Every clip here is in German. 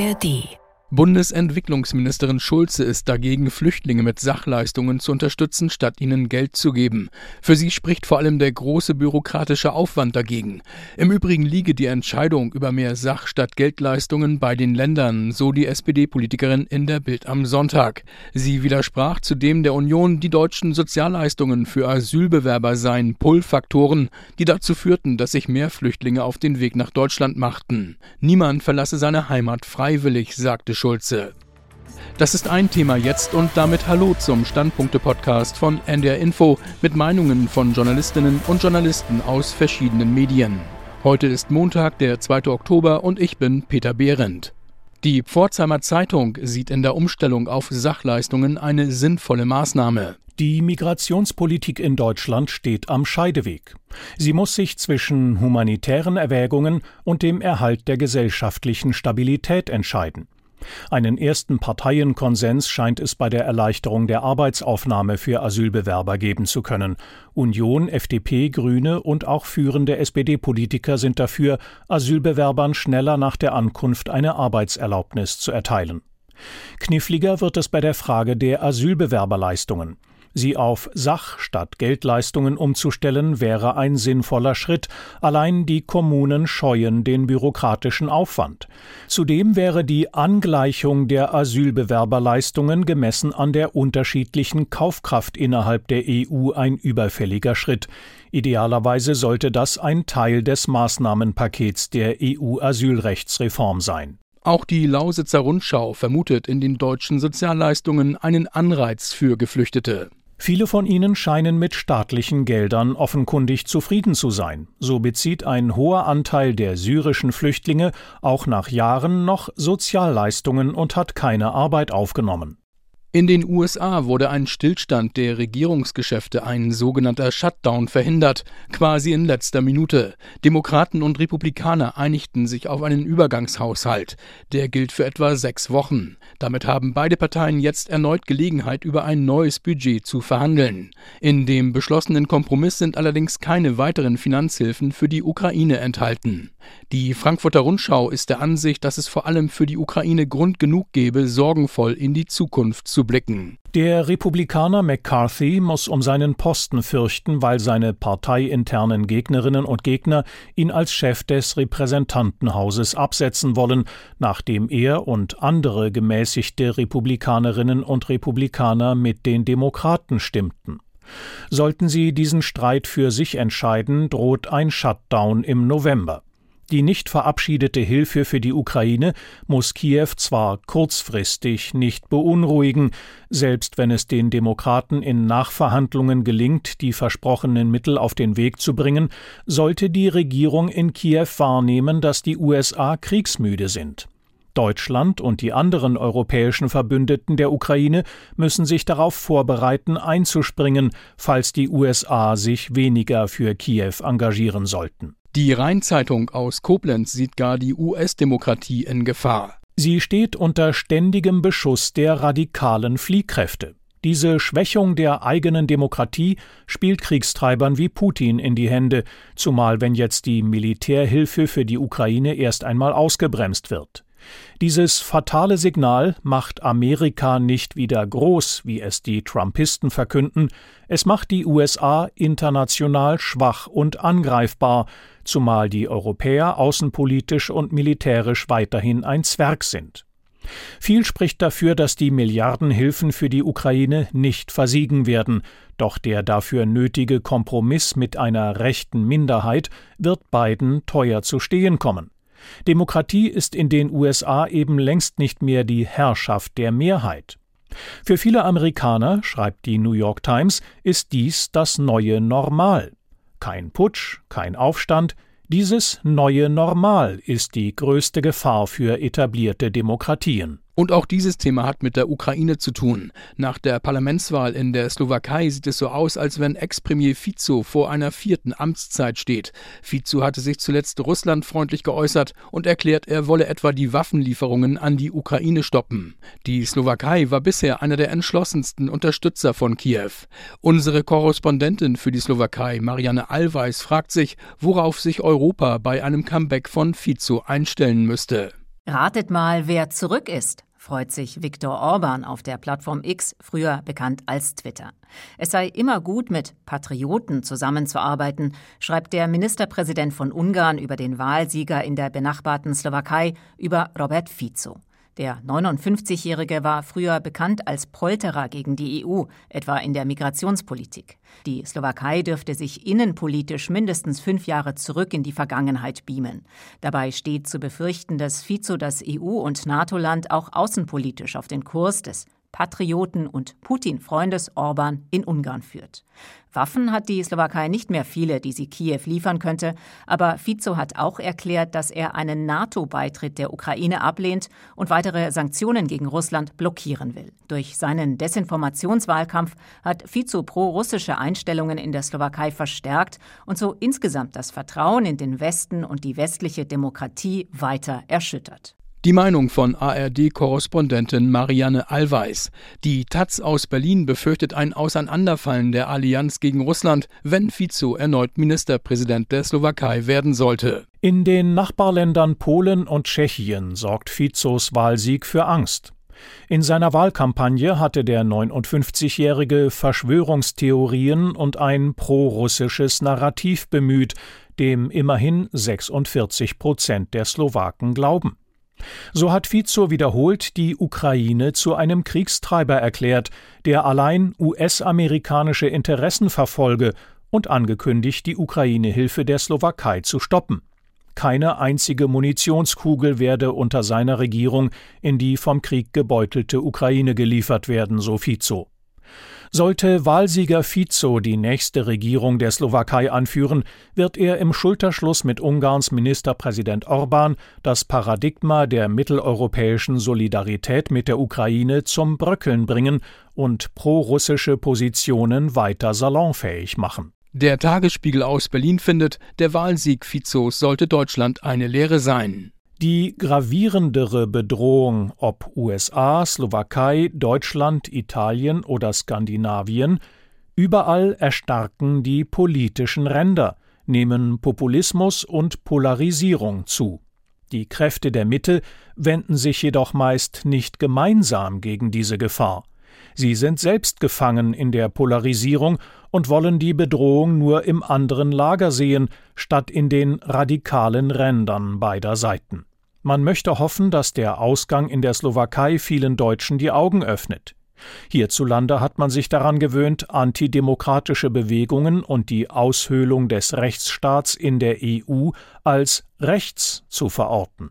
ARD Bundesentwicklungsministerin Schulze ist dagegen, Flüchtlinge mit Sachleistungen zu unterstützen, statt ihnen Geld zu geben. Für sie spricht vor allem der große bürokratische Aufwand dagegen. Im Übrigen liege die Entscheidung über mehr Sach- statt Geldleistungen bei den Ländern, so die SPD-Politikerin in der Bild am Sonntag. Sie widersprach zudem der Union, die deutschen Sozialleistungen für Asylbewerber seien Pull-Faktoren, die dazu führten, dass sich mehr Flüchtlinge auf den Weg nach Deutschland machten. Niemand verlasse seine Heimat freiwillig, sagte Schulze. Das ist ein Thema jetzt und damit Hallo zum Standpunkte-Podcast von NDR Info mit Meinungen von Journalistinnen und Journalisten aus verschiedenen Medien. Heute ist Montag, der 2. Oktober und ich bin Peter Behrendt. Die Pforzheimer Zeitung sieht in der Umstellung auf Sachleistungen eine sinnvolle Maßnahme. Die Migrationspolitik in Deutschland steht am Scheideweg. Sie muss sich zwischen humanitären Erwägungen und dem Erhalt der gesellschaftlichen Stabilität entscheiden. Einen ersten Parteienkonsens scheint es bei der Erleichterung der Arbeitsaufnahme für Asylbewerber geben zu können. Union, FDP, Grüne und auch führende SPD-Politiker sind dafür, Asylbewerbern schneller nach der Ankunft eine Arbeitserlaubnis zu erteilen. Kniffliger wird es bei der Frage der Asylbewerberleistungen. Sie auf Sach- statt Geldleistungen umzustellen, wäre ein sinnvoller Schritt, allein die Kommunen scheuen den bürokratischen Aufwand. Zudem wäre die Angleichung der Asylbewerberleistungen gemessen an der unterschiedlichen Kaufkraft innerhalb der EU ein überfälliger Schritt. Idealerweise sollte das ein Teil des Maßnahmenpakets der EU-Asylrechtsreform sein. Auch die Lausitzer Rundschau vermutet in den deutschen Sozialleistungen einen Anreiz für Geflüchtete. Viele von ihnen scheinen mit staatlichen Geldern offenkundig zufrieden zu sein. So bezieht ein hoher Anteil der syrischen Flüchtlinge auch nach Jahren noch Sozialleistungen und hat keine Arbeit aufgenommen. In den USA wurde ein Stillstand der Regierungsgeschäfte, ein sogenannter Shutdown, verhindert, quasi in letzter Minute. Demokraten und Republikaner einigten sich auf einen Übergangshaushalt. Der gilt für etwa sechs Wochen. Damit haben beide Parteien jetzt erneut Gelegenheit, über ein neues Budget zu verhandeln. In dem beschlossenen Kompromiss sind allerdings keine weiteren Finanzhilfen für die Ukraine enthalten. Die Frankfurter Rundschau ist der Ansicht, dass es vor allem für die Ukraine Grund genug gebe, sorgenvoll in die Zukunft zu blicken. Der Republikaner McCarthy muss um seinen Posten fürchten, weil seine parteiinternen Gegnerinnen und Gegner ihn als Chef des Repräsentantenhauses absetzen wollen, nachdem er und andere gemäßigte Republikanerinnen und Republikaner mit den Demokraten stimmten. Sollten sie diesen Streit für sich entscheiden, droht ein Shutdown im November. Die nicht verabschiedete Hilfe für die Ukraine muss Kiew zwar kurzfristig nicht beunruhigen, selbst wenn es den Demokraten in Nachverhandlungen gelingt, die versprochenen Mittel auf den Weg zu bringen, sollte die Regierung in Kiew wahrnehmen, dass die USA kriegsmüde sind. Deutschland und die anderen europäischen Verbündeten der Ukraine müssen sich darauf vorbereiten, einzuspringen, falls die USA sich weniger für Kiew engagieren sollten. Die Rheinzeitung aus Koblenz sieht gar die US-Demokratie in Gefahr. Sie steht unter ständigem Beschuss der radikalen Fliehkräfte. Diese Schwächung der eigenen Demokratie spielt Kriegstreibern wie Putin in die Hände, zumal wenn jetzt die Militärhilfe für die Ukraine erst einmal ausgebremst wird. Dieses fatale Signal macht Amerika nicht wieder groß, wie es die Trumpisten verkünden, es macht die USA international schwach und angreifbar, zumal die Europäer außenpolitisch und militärisch weiterhin ein Zwerg sind. Viel spricht dafür, dass die Milliardenhilfen für die Ukraine nicht versiegen werden, doch der dafür nötige Kompromiss mit einer rechten Minderheit wird beiden teuer zu stehen kommen. Demokratie ist in den USA eben längst nicht mehr die Herrschaft der Mehrheit. Für viele Amerikaner, schreibt die New York Times, ist dies das neue Normal. Kein Putsch, kein Aufstand, dieses neue Normal ist die größte Gefahr für etablierte Demokratien. Und auch dieses Thema hat mit der Ukraine zu tun. Nach der Parlamentswahl in der Slowakei sieht es so aus, als wenn Ex-Premier Fico vor einer vierten Amtszeit steht. Fico hatte sich zuletzt russlandfreundlich geäußert und erklärt, er wolle etwa die Waffenlieferungen an die Ukraine stoppen. Die Slowakei war bisher einer der entschlossensten Unterstützer von Kiew. Unsere Korrespondentin für die Slowakei, Marianne Allweis, fragt sich, worauf sich Europa bei einem Comeback von Fico einstellen müsste. Ratet mal, wer zurück ist freut sich Viktor Orban auf der Plattform X, früher bekannt als Twitter. Es sei immer gut, mit Patrioten zusammenzuarbeiten, schreibt der Ministerpräsident von Ungarn über den Wahlsieger in der benachbarten Slowakei, über Robert Fico. Der 59-Jährige war früher bekannt als Polterer gegen die EU, etwa in der Migrationspolitik. Die Slowakei dürfte sich innenpolitisch mindestens fünf Jahre zurück in die Vergangenheit beamen. Dabei steht zu befürchten, dass Fico das EU- und NATO-Land auch außenpolitisch auf den Kurs des Patrioten und Putin-Freundes Orban in Ungarn führt. Waffen hat die Slowakei nicht mehr viele, die sie Kiew liefern könnte, aber Fico hat auch erklärt, dass er einen NATO-Beitritt der Ukraine ablehnt und weitere Sanktionen gegen Russland blockieren will. Durch seinen Desinformationswahlkampf hat Fico pro-russische Einstellungen in der Slowakei verstärkt und so insgesamt das Vertrauen in den Westen und die westliche Demokratie weiter erschüttert. Die Meinung von ARD-Korrespondentin Marianne Allweis. Die Taz aus Berlin befürchtet ein Auseinanderfallen der Allianz gegen Russland, wenn Fico erneut Ministerpräsident der Slowakei werden sollte. In den Nachbarländern Polen und Tschechien sorgt Fizos Wahlsieg für Angst. In seiner Wahlkampagne hatte der 59-jährige Verschwörungstheorien und ein prorussisches Narrativ bemüht, dem immerhin 46 Prozent der Slowaken glauben. So hat Fico wiederholt die Ukraine zu einem Kriegstreiber erklärt, der allein US-amerikanische Interessen verfolge und angekündigt, die Ukraine-Hilfe der Slowakei zu stoppen. Keine einzige Munitionskugel werde unter seiner Regierung in die vom Krieg gebeutelte Ukraine geliefert werden, so Fico. Sollte Wahlsieger Fico die nächste Regierung der Slowakei anführen, wird er im Schulterschluss mit Ungarns Ministerpräsident Orban das Paradigma der mitteleuropäischen Solidarität mit der Ukraine zum Bröckeln bringen und prorussische Positionen weiter salonfähig machen. Der Tagesspiegel aus Berlin findet, der Wahlsieg Fizos sollte Deutschland eine Lehre sein. Die gravierendere Bedrohung, ob USA, Slowakei, Deutschland, Italien oder Skandinavien, überall erstarken die politischen Ränder, nehmen Populismus und Polarisierung zu. Die Kräfte der Mitte wenden sich jedoch meist nicht gemeinsam gegen diese Gefahr. Sie sind selbst gefangen in der Polarisierung und wollen die Bedrohung nur im anderen Lager sehen, statt in den radikalen Rändern beider Seiten. Man möchte hoffen, dass der Ausgang in der Slowakei vielen Deutschen die Augen öffnet. Hierzulande hat man sich daran gewöhnt, antidemokratische Bewegungen und die Aushöhlung des Rechtsstaats in der EU als rechts zu verorten.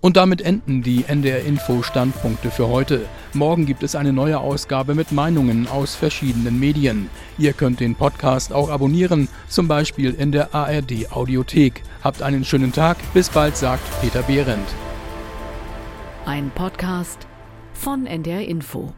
Und damit enden die NDR Info Standpunkte für heute. Morgen gibt es eine neue Ausgabe mit Meinungen aus verschiedenen Medien. Ihr könnt den Podcast auch abonnieren, zum Beispiel in der ARD Audiothek. Habt einen schönen Tag, bis bald, sagt Peter Behrendt. Ein Podcast von NDR Info.